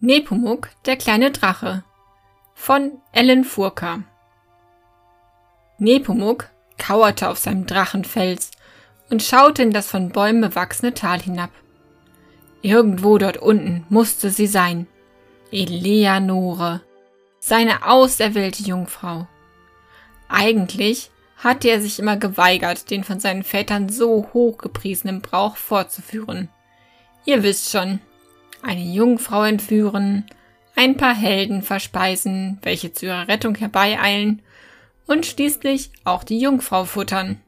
Nepomuk, der kleine Drache von Ellen Furka Nepomuk kauerte auf seinem Drachenfels und schaute in das von Bäumen bewachsene Tal hinab. Irgendwo dort unten musste sie sein. Eleanore, seine auserwählte Jungfrau. Eigentlich hatte er sich immer geweigert, den von seinen Vätern so hochgepriesenen Brauch fortzuführen. Ihr wisst schon, eine Jungfrau entführen, ein paar Helden verspeisen, welche zu ihrer Rettung herbeieilen und schließlich auch die Jungfrau futtern.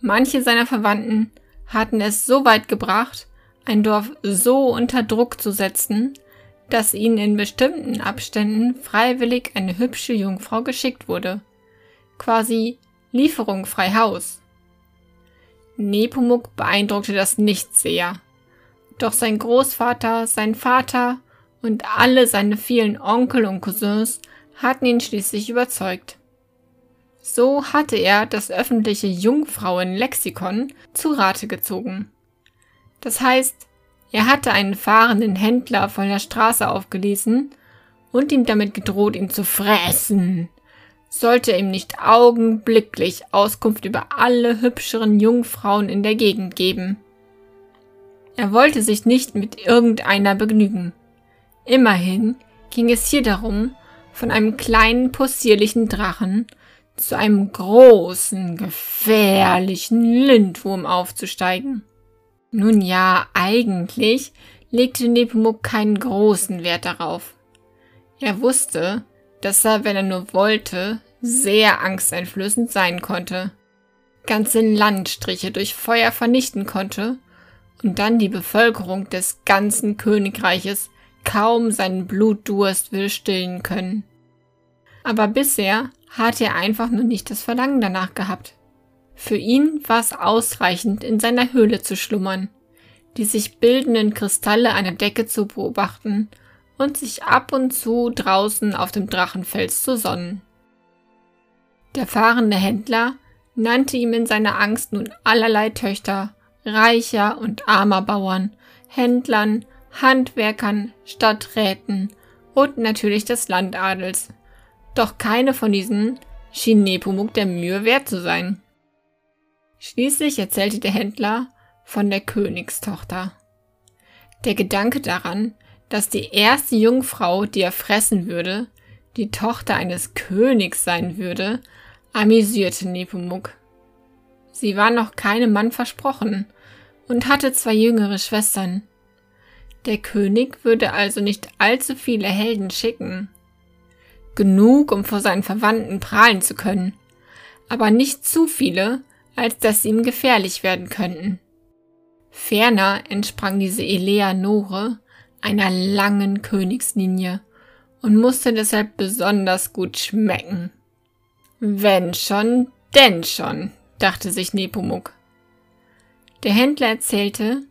Manche seiner Verwandten hatten es so weit gebracht, ein Dorf so unter Druck zu setzen, dass ihnen in bestimmten Abständen freiwillig eine hübsche Jungfrau geschickt wurde. Quasi Lieferung frei Haus. Nepomuk beeindruckte das nicht sehr. Doch sein Großvater, sein Vater und alle seine vielen Onkel und Cousins hatten ihn schließlich überzeugt. So hatte er das öffentliche Jungfrauenlexikon zu Rate gezogen. Das heißt, er hatte einen fahrenden Händler von der Straße aufgelesen und ihm damit gedroht, ihn zu fressen sollte ihm nicht augenblicklich Auskunft über alle hübscheren Jungfrauen in der Gegend geben. Er wollte sich nicht mit irgendeiner begnügen. Immerhin ging es hier darum, von einem kleinen possierlichen Drachen zu einem großen, gefährlichen Lindwurm aufzusteigen. Nun ja, eigentlich legte Nepomuk keinen großen Wert darauf. Er wusste, dass er, wenn er nur wollte, sehr angsteinflößend sein konnte, ganze Landstriche durch Feuer vernichten konnte und dann die Bevölkerung des ganzen Königreiches kaum seinen Blutdurst will stillen können. Aber bisher hatte er einfach nur nicht das Verlangen danach gehabt. Für ihn war es ausreichend, in seiner Höhle zu schlummern, die sich bildenden Kristalle einer Decke zu beobachten und sich ab und zu draußen auf dem Drachenfels zu sonnen. Der fahrende Händler nannte ihm in seiner Angst nun allerlei Töchter, reicher und armer Bauern, Händlern, Handwerkern, Stadträten und natürlich des Landadels. Doch keine von diesen schien Nepomuk der Mühe wert zu sein. Schließlich erzählte der Händler von der Königstochter. Der Gedanke daran, dass die erste Jungfrau, die er fressen würde, die Tochter eines Königs sein würde, amüsierte Nepomuk. Sie war noch keinem Mann versprochen und hatte zwei jüngere Schwestern. Der König würde also nicht allzu viele Helden schicken. Genug, um vor seinen Verwandten prahlen zu können, aber nicht zu viele, als dass sie ihm gefährlich werden könnten. Ferner entsprang diese Eleanore einer langen Königslinie und musste deshalb besonders gut schmecken. Wenn schon, denn schon, dachte sich Nepomuk. Der Händler erzählte,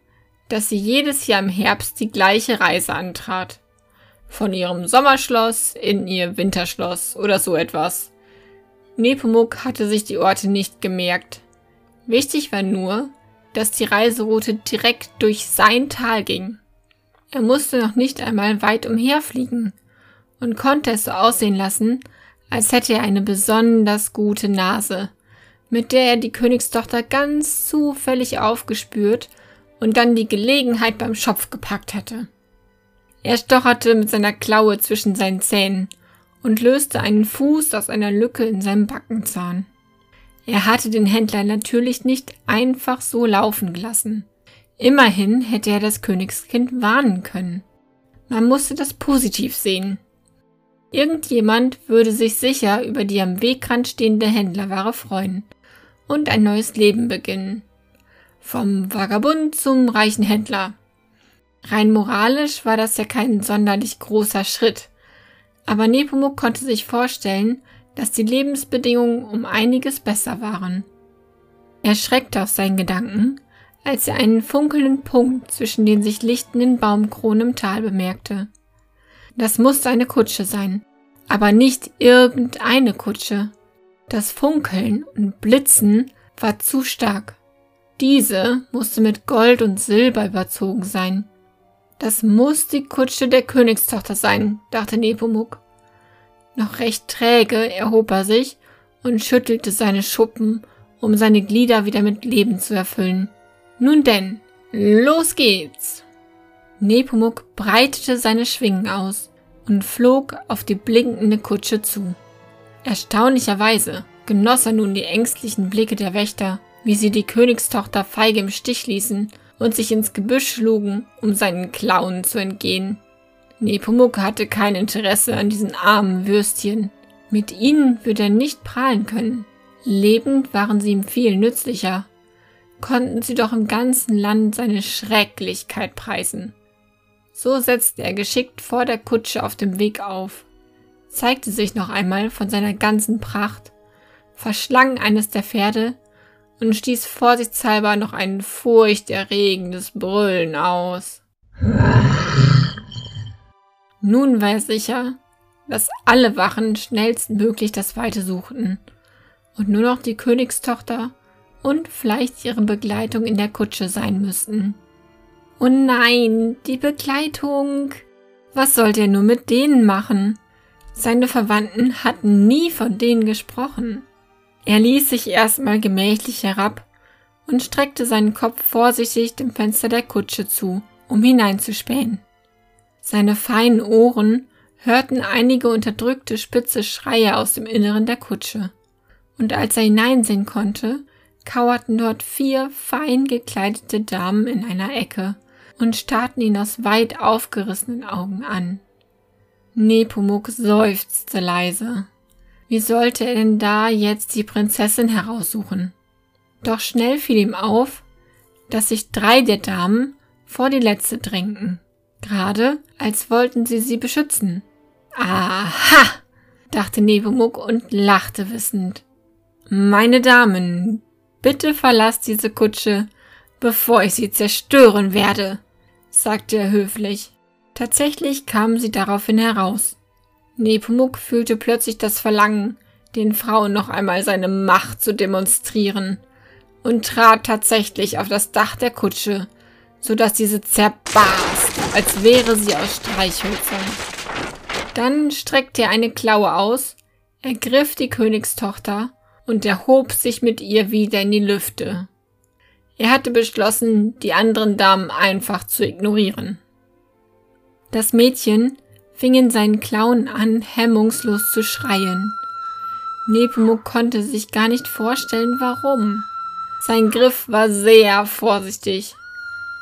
dass sie jedes Jahr im Herbst die gleiche Reise antrat. Von ihrem Sommerschloss in ihr Winterschloss oder so etwas. Nepomuk hatte sich die Orte nicht gemerkt. Wichtig war nur, dass die Reiseroute direkt durch sein Tal ging. Er musste noch nicht einmal weit umherfliegen und konnte es so aussehen lassen, als hätte er eine besonders gute Nase, mit der er die Königstochter ganz zufällig aufgespürt und dann die Gelegenheit beim Schopf gepackt hatte. Er stocherte mit seiner Klaue zwischen seinen Zähnen und löste einen Fuß aus einer Lücke in seinem Backenzahn. Er hatte den Händler natürlich nicht einfach so laufen gelassen. Immerhin hätte er das Königskind warnen können. Man musste das positiv sehen. Irgendjemand würde sich sicher über die am Wegrand stehende Händlerware freuen und ein neues Leben beginnen. Vom Vagabund zum reichen Händler. Rein moralisch war das ja kein sonderlich großer Schritt, aber Nepomuk konnte sich vorstellen, dass die Lebensbedingungen um einiges besser waren. Er schreckte aus seinen Gedanken, als er einen funkelnden Punkt zwischen den sich lichtenden Baumkronen im Tal bemerkte. Das musste eine Kutsche sein, aber nicht irgendeine Kutsche. Das Funkeln und Blitzen war zu stark. Diese musste mit Gold und Silber überzogen sein. Das muss die Kutsche der Königstochter sein, dachte Nepomuk. Noch recht träge erhob er sich und schüttelte seine Schuppen, um seine Glieder wieder mit Leben zu erfüllen. Nun denn, los geht's! Nepomuk breitete seine Schwingen aus und flog auf die blinkende Kutsche zu. Erstaunlicherweise genoss er nun die ängstlichen Blicke der Wächter, wie sie die Königstochter feige im Stich ließen und sich ins Gebüsch schlugen, um seinen Klauen zu entgehen. Nepomuk hatte kein Interesse an diesen armen Würstchen. Mit ihnen würde er nicht prahlen können. Lebend waren sie ihm viel nützlicher. Konnten sie doch im ganzen Land seine Schrecklichkeit preisen. So setzte er geschickt vor der Kutsche auf dem Weg auf, zeigte sich noch einmal von seiner ganzen Pracht, verschlang eines der Pferde und stieß vorsichtshalber noch ein furchterregendes Brüllen aus. Nun war er sicher, dass alle Wachen schnellstmöglich das Weite suchten und nur noch die Königstochter und vielleicht ihre Begleitung in der Kutsche sein müssten. Oh nein, die Begleitung. Was sollte er nur mit denen machen? Seine Verwandten hatten nie von denen gesprochen. Er ließ sich erstmal gemächlich herab und streckte seinen Kopf vorsichtig dem Fenster der Kutsche zu, um hineinzuspähen. Seine feinen Ohren hörten einige unterdrückte spitze Schreie aus dem Inneren der Kutsche. Und als er hineinsehen konnte, kauerten dort vier fein gekleidete Damen in einer Ecke und starrten ihn aus weit aufgerissenen Augen an. Nepomuk seufzte leise. Wie sollte er denn da jetzt die Prinzessin heraussuchen? Doch schnell fiel ihm auf, dass sich drei der Damen vor die letzte drängten, gerade als wollten sie sie beschützen. Aha! dachte Nebomuk und lachte wissend. Meine Damen, bitte verlasst diese Kutsche, bevor ich sie zerstören werde, sagte er höflich. Tatsächlich kamen sie daraufhin heraus. Nepomuk fühlte plötzlich das Verlangen, den Frauen noch einmal seine Macht zu demonstrieren und trat tatsächlich auf das Dach der Kutsche, so dass diese zerbarst, als wäre sie aus Streichhölzern. Dann streckte er eine Klaue aus, ergriff die Königstochter und erhob sich mit ihr wieder in die Lüfte. Er hatte beschlossen, die anderen Damen einfach zu ignorieren. Das Mädchen fing in seinen Klauen an, hemmungslos zu schreien. Nepomuk konnte sich gar nicht vorstellen, warum. Sein Griff war sehr vorsichtig.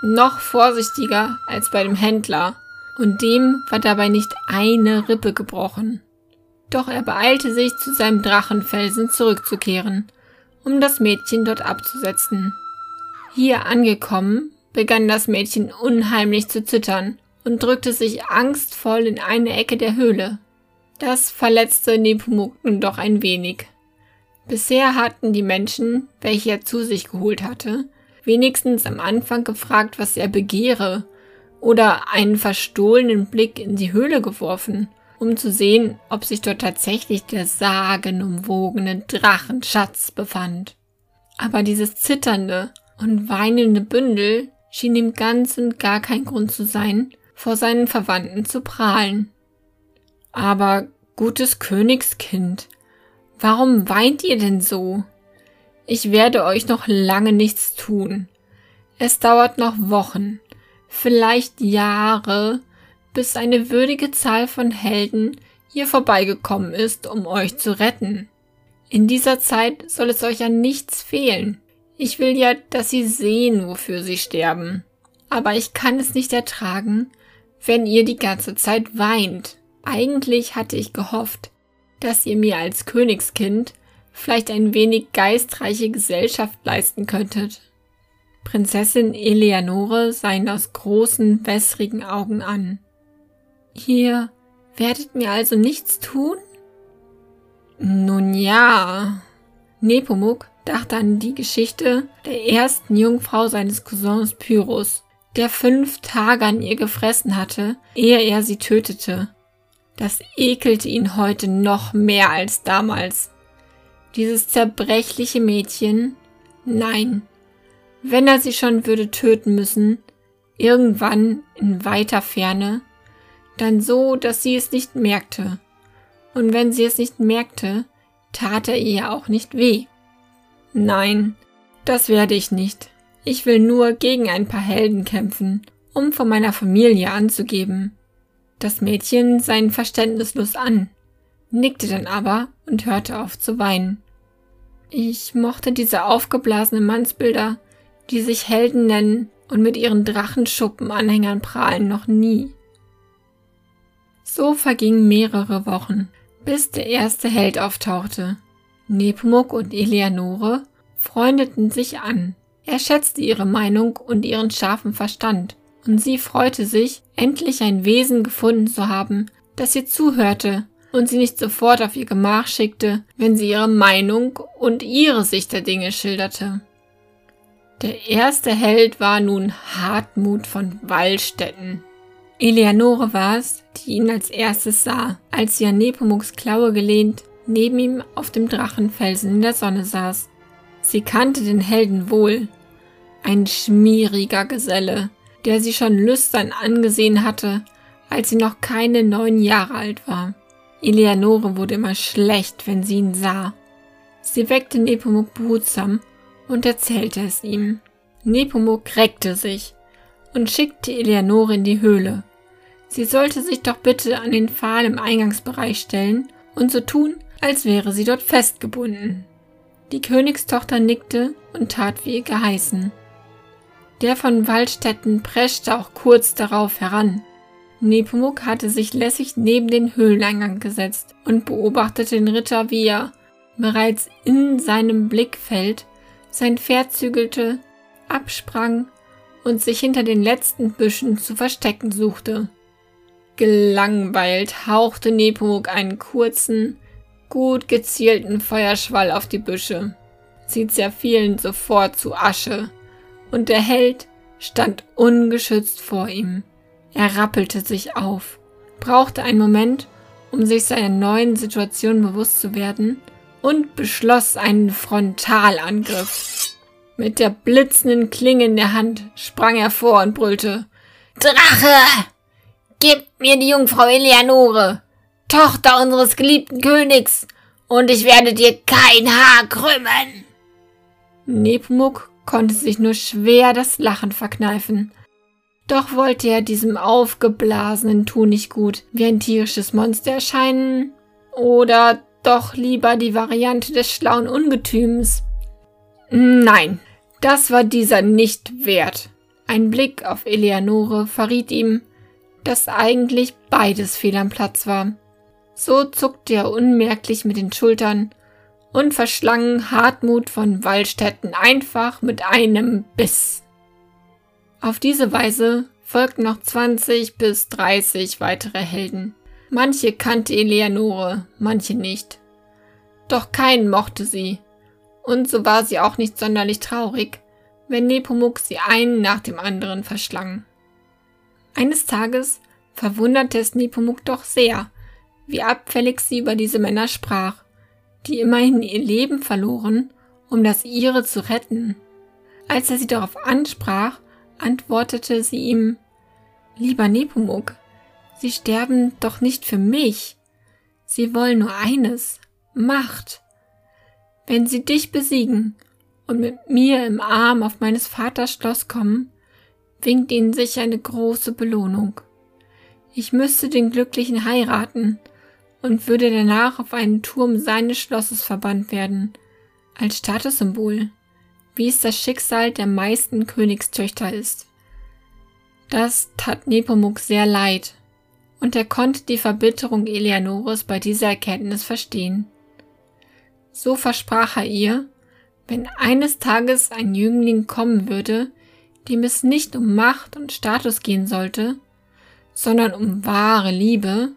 Noch vorsichtiger als bei dem Händler. Und dem war dabei nicht eine Rippe gebrochen. Doch er beeilte sich, zu seinem Drachenfelsen zurückzukehren, um das Mädchen dort abzusetzen. Hier angekommen, begann das Mädchen unheimlich zu zittern und drückte sich angstvoll in eine Ecke der Höhle. Das verletzte Nepomuk nun doch ein wenig. Bisher hatten die Menschen, welche er zu sich geholt hatte, wenigstens am Anfang gefragt, was er begehre, oder einen verstohlenen Blick in die Höhle geworfen, um zu sehen, ob sich dort tatsächlich der sagenumwogene Drachenschatz befand. Aber dieses zitternde und weinende Bündel schien ihm ganz und gar kein Grund zu sein, vor seinen Verwandten zu prahlen. Aber gutes Königskind, warum weint ihr denn so? Ich werde euch noch lange nichts tun. Es dauert noch Wochen, vielleicht Jahre, bis eine würdige Zahl von Helden hier vorbeigekommen ist, um euch zu retten. In dieser Zeit soll es euch an nichts fehlen. Ich will ja, dass sie sehen, wofür sie sterben. Aber ich kann es nicht ertragen, wenn ihr die ganze Zeit weint. Eigentlich hatte ich gehofft, dass ihr mir als Königskind vielleicht ein wenig geistreiche Gesellschaft leisten könntet. Prinzessin Eleanore sah ihn aus großen, wässrigen Augen an. Ihr werdet mir also nichts tun? Nun ja. Nepomuk dachte an die Geschichte der ersten Jungfrau seines Cousins Pyrrhus, der fünf Tage an ihr gefressen hatte, ehe er sie tötete. Das ekelte ihn heute noch mehr als damals. Dieses zerbrechliche Mädchen? Nein. Wenn er sie schon würde töten müssen, irgendwann in weiter Ferne, dann so, dass sie es nicht merkte. Und wenn sie es nicht merkte, tat er ihr auch nicht weh. Nein, das werde ich nicht. Ich will nur gegen ein paar Helden kämpfen, um von meiner Familie anzugeben. Das Mädchen sah ihn verständnislos an, nickte dann aber und hörte auf zu weinen. Ich mochte diese aufgeblasenen Mannsbilder, die sich Helden nennen und mit ihren Drachenschuppenanhängern prahlen, noch nie. So vergingen mehrere Wochen, bis der erste Held auftauchte. Nepomuk und Eleanore freundeten sich an. Er schätzte ihre Meinung und ihren scharfen Verstand, und sie freute sich, endlich ein Wesen gefunden zu haben, das ihr zuhörte und sie nicht sofort auf ihr Gemach schickte, wenn sie ihre Meinung und ihre Sicht der Dinge schilderte. Der erste Held war nun Hartmut von Wallstätten. Eleanore war es, die ihn als erstes sah, als sie an Nepomuks Klaue gelehnt neben ihm auf dem Drachenfelsen in der Sonne saß. Sie kannte den Helden wohl. Ein schmieriger Geselle, der sie schon lüstern angesehen hatte, als sie noch keine neun Jahre alt war. Eleanore wurde immer schlecht, wenn sie ihn sah. Sie weckte Nepomuk behutsam und erzählte es ihm. Nepomuk reckte sich und schickte Eleanore in die Höhle. Sie sollte sich doch bitte an den Pfahl im Eingangsbereich stellen und so tun, als wäre sie dort festgebunden. Die Königstochter nickte und tat wie geheißen. Der von Waldstätten preschte auch kurz darauf heran. Nepomuk hatte sich lässig neben den Höhleneingang gesetzt und beobachtete den Ritter, wie er, bereits in seinem Blickfeld, sein Pferd zügelte, absprang und sich hinter den letzten Büschen zu verstecken suchte. Gelangweilt hauchte Nepomuk einen kurzen, gut gezielten Feuerschwall auf die Büsche. Sie zerfielen sofort zu Asche, und der Held stand ungeschützt vor ihm. Er rappelte sich auf, brauchte einen Moment, um sich seiner neuen Situation bewusst zu werden, und beschloss einen Frontalangriff. Mit der blitzenden Klinge in der Hand sprang er vor und brüllte Drache! Gib mir die Jungfrau Eleanore! Tochter unseres geliebten Königs, und ich werde dir kein Haar krümmen. Nepomuk konnte sich nur schwer das Lachen verkneifen. Doch wollte er diesem aufgeblasenen Tu nicht gut wie ein tierisches Monster erscheinen, oder doch lieber die Variante des schlauen Ungetüms. Nein, das war dieser nicht wert. Ein Blick auf Eleanore verriet ihm, dass eigentlich beides fehl am Platz war. So zuckte er unmerklich mit den Schultern und verschlang Hartmut von Wallstätten einfach mit einem Biss. Auf diese Weise folgten noch 20 bis 30 weitere Helden. Manche kannte Eleanore, manche nicht. Doch keinen mochte sie, und so war sie auch nicht sonderlich traurig, wenn Nepomuk sie einen nach dem anderen verschlang. Eines Tages verwunderte es Nepomuk doch sehr, wie abfällig sie über diese Männer sprach, die immerhin ihr Leben verloren, um das ihre zu retten. Als er sie darauf ansprach, antwortete sie ihm Lieber Nepomuk, Sie sterben doch nicht für mich. Sie wollen nur eines Macht. Wenn sie dich besiegen und mit mir im Arm auf meines Vaters Schloss kommen, winkt ihnen sicher eine große Belohnung. Ich müsste den Glücklichen heiraten, und würde danach auf einen Turm seines Schlosses verbannt werden, als Statussymbol, wie es das Schicksal der meisten Königstöchter ist. Das tat Nepomuk sehr leid, und er konnte die Verbitterung Eleanores bei dieser Erkenntnis verstehen. So versprach er ihr, wenn eines Tages ein Jüngling kommen würde, dem es nicht um Macht und Status gehen sollte, sondern um wahre Liebe,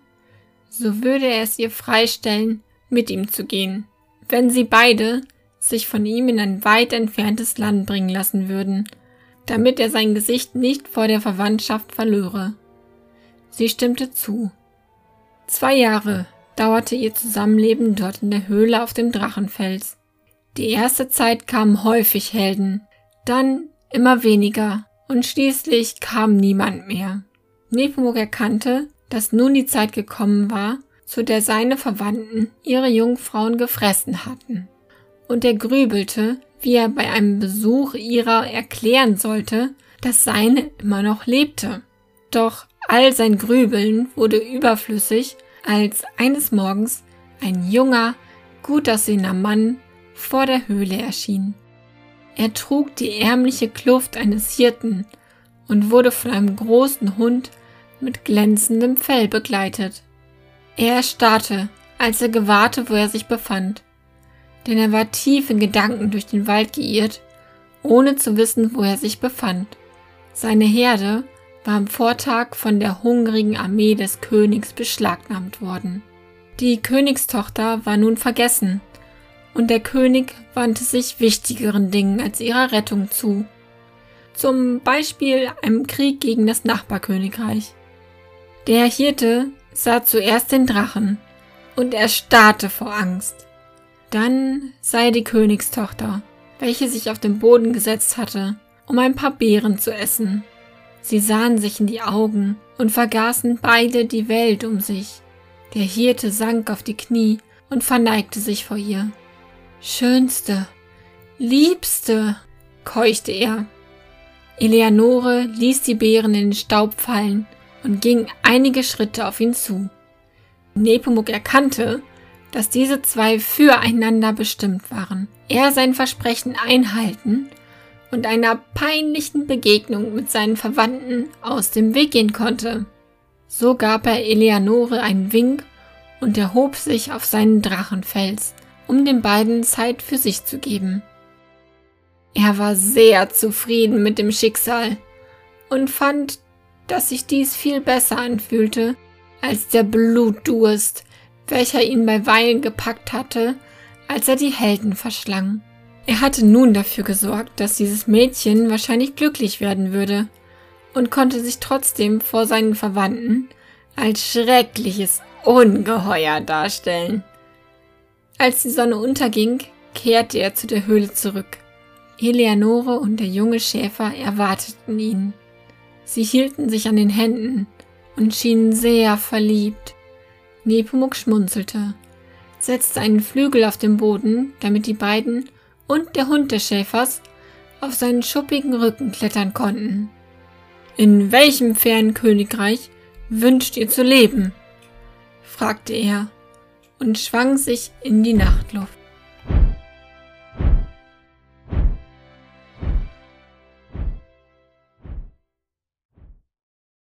so würde er es ihr freistellen, mit ihm zu gehen, wenn sie beide sich von ihm in ein weit entferntes Land bringen lassen würden, damit er sein Gesicht nicht vor der Verwandtschaft verlöre. Sie stimmte zu. Zwei Jahre dauerte ihr Zusammenleben dort in der Höhle auf dem Drachenfels. Die erste Zeit kamen häufig Helden, dann immer weniger, und schließlich kam niemand mehr. Nepomuk erkannte, dass nun die Zeit gekommen war, zu der seine Verwandten ihre Jungfrauen gefressen hatten. Und er grübelte, wie er bei einem Besuch ihrer erklären sollte, dass seine immer noch lebte. Doch all sein Grübeln wurde überflüssig, als eines Morgens ein junger, gut aussehender Mann vor der Höhle erschien. Er trug die ärmliche Kluft eines Hirten und wurde von einem großen Hund mit glänzendem Fell begleitet. Er erstarrte, als er gewahrte, wo er sich befand, denn er war tief in Gedanken durch den Wald geirrt, ohne zu wissen, wo er sich befand. Seine Herde war am Vortag von der hungrigen Armee des Königs beschlagnahmt worden. Die Königstochter war nun vergessen, und der König wandte sich wichtigeren Dingen als ihrer Rettung zu. Zum Beispiel einem Krieg gegen das Nachbarkönigreich. Der Hirte sah zuerst den Drachen und erstarrte vor Angst. Dann sah er die Königstochter, welche sich auf den Boden gesetzt hatte, um ein paar Beeren zu essen. Sie sahen sich in die Augen und vergaßen beide die Welt um sich. Der Hirte sank auf die Knie und verneigte sich vor ihr. Schönste, Liebste, keuchte er. Eleanore ließ die Beeren in den Staub fallen und ging einige Schritte auf ihn zu. Nepomuk erkannte, dass diese zwei füreinander bestimmt waren. Er sein Versprechen einhalten und einer peinlichen Begegnung mit seinen Verwandten aus dem Weg gehen konnte. So gab er Eleanore einen Wink und erhob sich auf seinen Drachenfels, um den beiden Zeit für sich zu geben. Er war sehr zufrieden mit dem Schicksal und fand, dass sich dies viel besser anfühlte als der Blutdurst, welcher ihn bei Weilen gepackt hatte, als er die Helden verschlang. Er hatte nun dafür gesorgt, dass dieses Mädchen wahrscheinlich glücklich werden würde und konnte sich trotzdem vor seinen Verwandten als schreckliches Ungeheuer darstellen. Als die Sonne unterging, kehrte er zu der Höhle zurück. Eleanore und der junge Schäfer erwarteten ihn. Sie hielten sich an den Händen und schienen sehr verliebt. Nepomuk schmunzelte, setzte einen Flügel auf den Boden, damit die beiden und der Hund des Schäfers auf seinen schuppigen Rücken klettern konnten. In welchem fernen Königreich wünscht ihr zu leben? fragte er und schwang sich in die Nachtluft.